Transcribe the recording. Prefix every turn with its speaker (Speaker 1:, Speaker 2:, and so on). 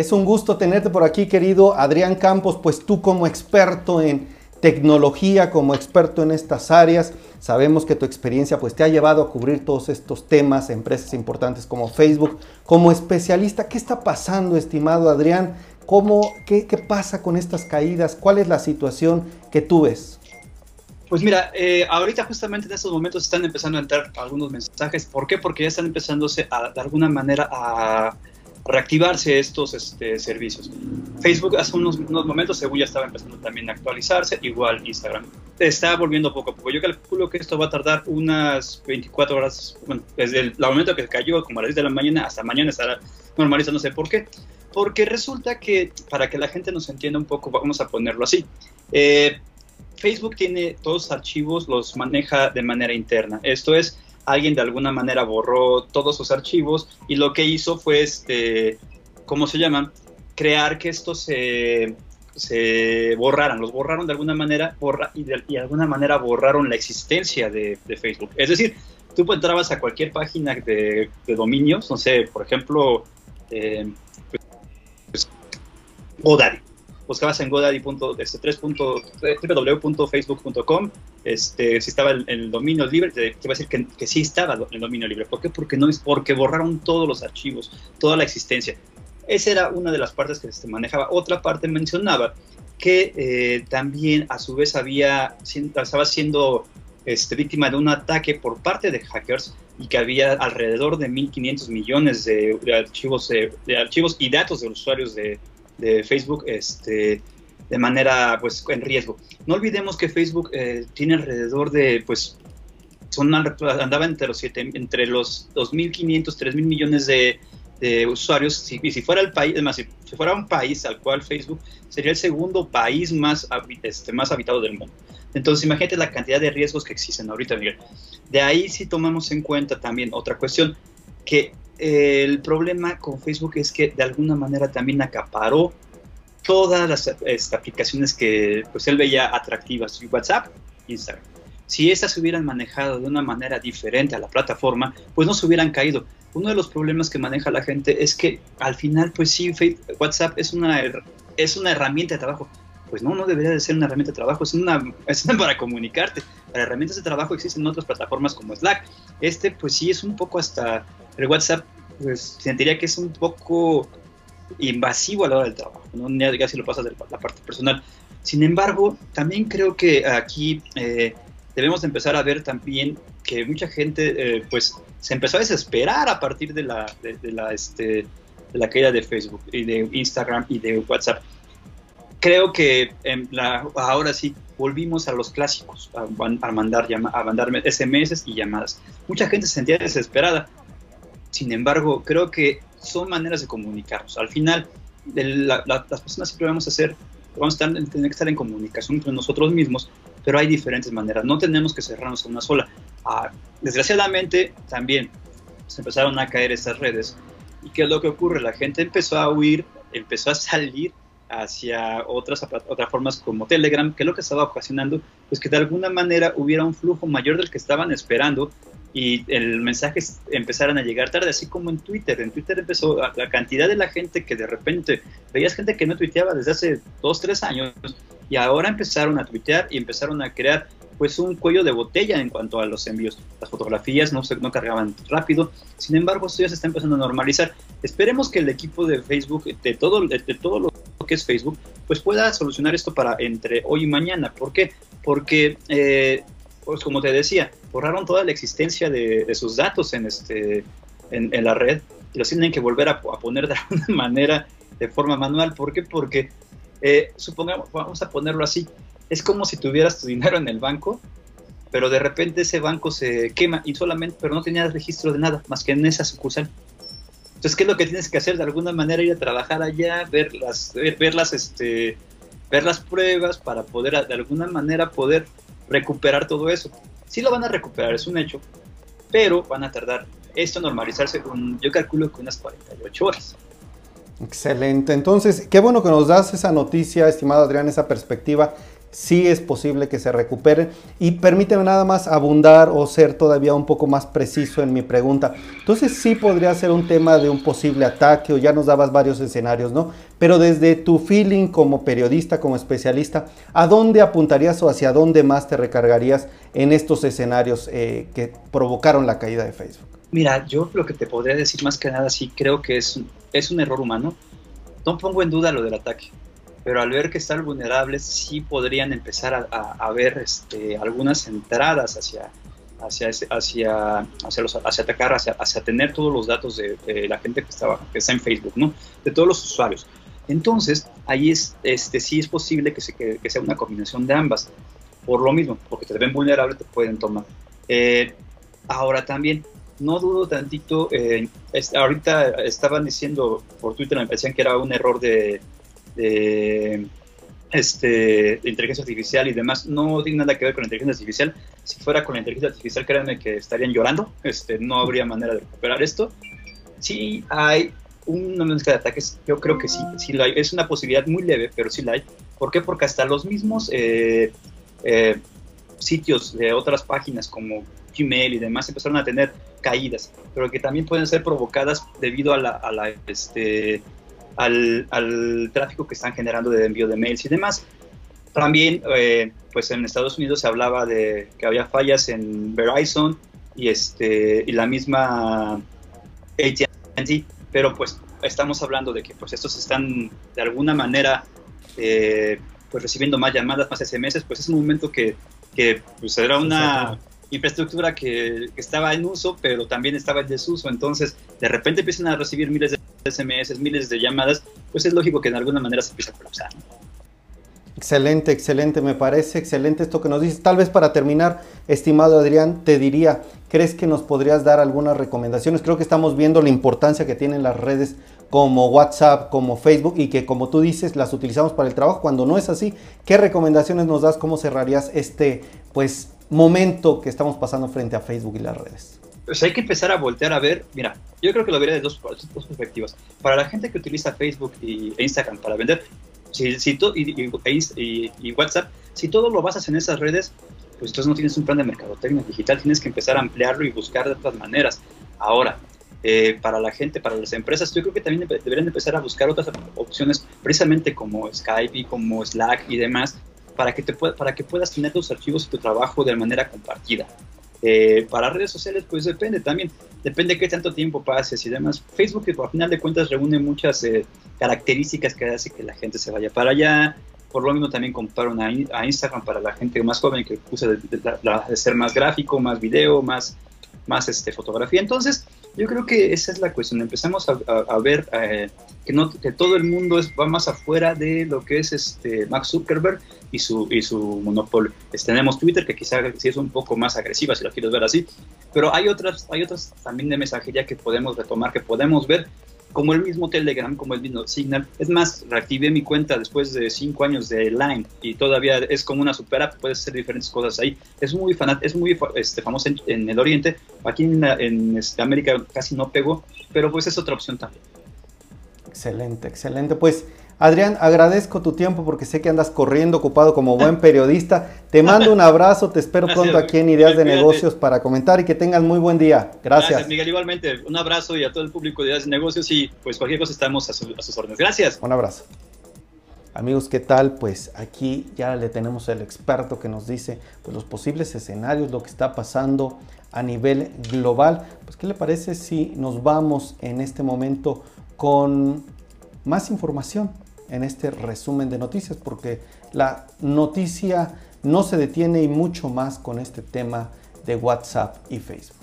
Speaker 1: Es un gusto tenerte por aquí, querido Adrián Campos, pues tú como experto en tecnología, como experto en estas áreas, sabemos que tu experiencia pues te ha llevado a cubrir todos estos temas, empresas importantes como Facebook. Como especialista, ¿qué está pasando, estimado Adrián? ¿Cómo, qué, pasa con estas caídas? ¿Cuál es la situación que tú ves?
Speaker 2: Pues mira, eh, ahorita justamente en estos momentos están empezando a entrar algunos mensajes. ¿Por qué? Porque ya están empezándose a, de alguna manera a reactivarse estos este, servicios. Facebook hace unos, momentos, según ya estaba empezando también a actualizarse, igual Instagram. Está volviendo poco a poco. Yo calculo que esto va a tardar unas 24 horas, bueno, desde el, momento que cayó, como a las 10 de la mañana, hasta mañana estará normalizándose. ¿Por qué? Porque resulta que, para que la gente nos entienda un poco, vamos a ponerlo así. Eh, Facebook tiene todos los archivos, los maneja de manera interna. Esto es, alguien de alguna manera borró todos sus archivos y lo que hizo fue, este, ¿cómo se llama? Crear que estos se, se borraran, los borraron de alguna manera y, de, alguna manera borraron la existencia de, Facebook. Es decir, tú entrabas a cualquier página de, dominios, no sé, por ejemplo, eh, pues, Godaddy buscabas en godaddy.www.facebook.com, este, este, si estaba el, el dominio libre, te, iba a decir que, que, sí estaba el dominio libre. ¿Por qué? Porque no es porque borraron todos los archivos, toda la existencia. Esa era una de las partes que se manejaba. Otra parte mencionaba que eh, también a su vez había, estaba siendo este, víctima de un ataque por parte de hackers y que había alrededor de 1.500 millones de, archivos, de archivos y datos de usuarios de, de Facebook este, de manera pues en riesgo. No olvidemos que Facebook eh, tiene alrededor de pues son andaba entre los siete, entre los 2.500, 3.000 millones de, de usuarios. y si fuera el país, además, si, fuera un país al cual Facebook sería el segundo país más, este, más habitado del mundo. Entonces, imagínate la cantidad de riesgos que existen ahorita, Miguel. De ahí si tomamos en cuenta también otra cuestión, que el problema con Facebook es que de alguna manera también acaparó todas las este, aplicaciones que pues él veía atractivas, WhatsApp, Instagram. Si estas se hubieran manejado de una manera diferente a la plataforma, pues no se hubieran caído. Uno de los problemas que maneja la gente es que al final, pues sí, WhatsApp es una, es una herramienta de trabajo. Pues no, no debería de ser una herramienta de trabajo, es una, es para comunicarte. Para herramientas de trabajo existen otras plataformas como Slack. Este, pues sí, es un poco hasta el WhatsApp, pues sentiría que es un poco invasivo a la hora del trabajo, no diga si lo pasas de la parte personal. Sin embargo, también creo que aquí eh, debemos empezar a ver también que mucha gente eh, pues se empezó a desesperar a partir de la, de, la, este, de la caída de Facebook y de Instagram y de WhatsApp. Creo que la, ahora sí volvimos a los clásicos, a, a mandar, a mandar SMS y llamadas. Mucha gente se sentía desesperada sin embargo, creo que son maneras de comunicarnos. Al final, las personas siempre vamos a hacer, vamos a tener que estar en comunicación entre nosotros mismos, pero hay diferentes maneras. No tenemos que cerrarnos a una sola. Ah, desgraciadamente, también se empezaron a caer estas redes. ¿Y qué es lo que ocurre? La gente empezó a huir, empezó a salir hacia otras plataformas como Telegram, que es lo que estaba ocasionando, pues que de alguna manera hubiera un flujo mayor del que estaban esperando y el mensaje empezaron a llegar tarde, así como en Twitter. En Twitter empezó la cantidad de la gente que de repente veías gente que no tuiteaba desde hace dos, tres años y ahora empezaron a tuitear y empezaron a crear pues un cuello de botella en cuanto a los envíos. Las fotografías no se no cargaban rápido, sin embargo esto ya se está empezando a normalizar. Esperemos que el equipo de Facebook, de todo, de, todo lo que es Facebook, pues pueda solucionar esto para entre hoy y mañana. ¿Por qué? Porque eh, pues como te decía, borraron toda la existencia de, sus datos en, este, en, la red y los tienen que volver a, poner de alguna manera de forma manual. ¿Por qué? Porque, eh, supongamos, vamos a ponerlo así, es como si tuvieras tu dinero en el banco, pero de repente ese banco se quema y solamente, pero no tenías registro de nada, más que en esa sucursal. Entonces, ¿qué es lo que tienes que hacer? De alguna manera ir a trabajar allá, ver las, ver, las, este, ver las pruebas para poder, de alguna manera, poder recuperar todo eso. Sí lo van a recuperar, es un hecho, pero van a tardar esto normalizarse, con, yo calculo que unas 48 horas.
Speaker 1: Excelente, entonces qué bueno que nos das esa noticia, estimado Adrián, esa perspectiva sí es posible que se recuperen. Y permíteme nada más abundar o ser todavía un poco más preciso en mi pregunta. Entonces sí podría ser un tema de un posible ataque o ya nos dabas varios escenarios, ¿no? Pero desde tu feeling como periodista, como especialista, ¿a dónde apuntarías o hacia dónde más te recargarías en estos escenarios eh, que provocaron la caída de Facebook?
Speaker 2: Mira, yo lo que te podría decir más que nada, sí creo que es, es un error humano. No pongo en duda lo del ataque pero al ver que están vulnerables sí podrían empezar a, ver este, algunas entradas hacia, hacia, hacia, hacia, los, hacia atacar, hacia, hacia, tener todos los datos de, la gente que, estaba, que está en Facebook, ¿no? de todos los usuarios. Entonces, ahí es, este, sí es posible que, se, que, sea una combinación de ambas, por lo mismo, porque te ven vulnerable, te pueden tomar. Eh, ahora también, no dudo tantito, eh, ahorita estaban diciendo por Twitter, me decían que era un error de, de, este, inteligencia artificial y demás, no tiene nada que ver con la inteligencia artificial. Si fuera con la inteligencia artificial, créanme que estarían llorando, este, no habría manera de recuperar esto. Sí hay una mezcla de ataques, yo creo que sí, sí la hay. Es una posibilidad muy leve, pero sí la hay. ¿Por qué? Porque hasta los mismos eh, eh, sitios de otras páginas como Gmail y demás empezaron a tener caídas, pero que también pueden ser provocadas debido a la, a la este, al, tráfico que están generando de envío de mails y demás. También, eh, pues en Estados Unidos se hablaba de que había fallas en Verizon y, este, y la misma AT&T, pero pues estamos hablando de que pues estos están de alguna manera eh, pues recibiendo más llamadas, más SMS, pues es un momento que, que pues era una infraestructura que, que, estaba en uso, pero también estaba en desuso, entonces de repente empiezan a recibir miles de SMS, miles de llamadas, pues es lógico que en alguna manera se empiece a colapsar.
Speaker 1: Excelente, excelente, me parece excelente esto que nos dices. Tal vez para terminar, estimado Adrián, te diría, ¿crees que nos podrías dar algunas recomendaciones? Creo que estamos viendo la importancia que tienen las redes como WhatsApp, como Facebook y que como tú dices las utilizamos para el trabajo. Cuando no es así, ¿qué recomendaciones nos das? ¿Cómo cerrarías este pues momento que estamos pasando frente a Facebook y las redes?
Speaker 2: Pues hay que empezar a voltear a ver, mira, yo creo que lo vería de dos, perspectivas. Para la gente que utiliza Facebook y, e Instagram para vender, si, si y, y, y, WhatsApp, si todo lo basas en esas redes, pues entonces no tienes un plan de mercadotecnia digital, tienes que empezar a ampliarlo y buscar de otras maneras. Ahora, eh, para la gente, para las empresas, yo creo que también deberían empezar a buscar otras opciones, precisamente como Skype y como Slack y demás, para que, te para que puedas tener tus archivos y tu trabajo de manera compartida. Eh, para redes sociales, pues depende también, depende de qué tanto tiempo pases y demás. Facebook, por final de cuentas reúne muchas eh, características que hace que la gente se vaya para allá. Por lo mismo también compraron a, Instagram para la gente más joven que usa de, ser más gráfico, más video, más, más este, fotografía. Entonces, yo creo que esa es la cuestión. Empezamos a, ver eh, que, no, que todo el mundo es, va más afuera de lo que es este Max Zuckerberg y su, y su monopolio. tenemos Twitter, que quizá sí es un poco más agresiva, si lo quieres ver así, pero hay otras, hay otras también de mensajería que podemos retomar, que podemos ver, como el mismo Telegram, como el mismo Signal. Es más, reactivé mi cuenta después de cinco años de Line y todavía es como una super app, puedes hacer diferentes cosas ahí. Es muy, es muy este, famoso en, el Oriente, aquí en, en este, América casi no pegó, pero pues es otra opción también.
Speaker 1: Excelente, excelente. Pues Adrián, agradezco tu tiempo porque sé que andas corriendo, ocupado como buen periodista. Te mando un abrazo, te espero pronto aquí en Ideas de Negocios para comentar y que tengas muy buen día. Gracias. Gracias,
Speaker 2: Miguel. Igualmente, un abrazo y a todo el público de Ideas de Negocios y pues cualquier cosa estamos a, sus órdenes. Gracias.
Speaker 1: Un abrazo. Amigos, ¿qué tal? Pues aquí ya le tenemos el experto que nos dice pues, los posibles escenarios, lo que está pasando a nivel global. Pues, ¿qué le parece si nos vamos en este momento con más información? En este resumen de noticias, porque la noticia no se detiene y mucho más con este tema de WhatsApp y Facebook.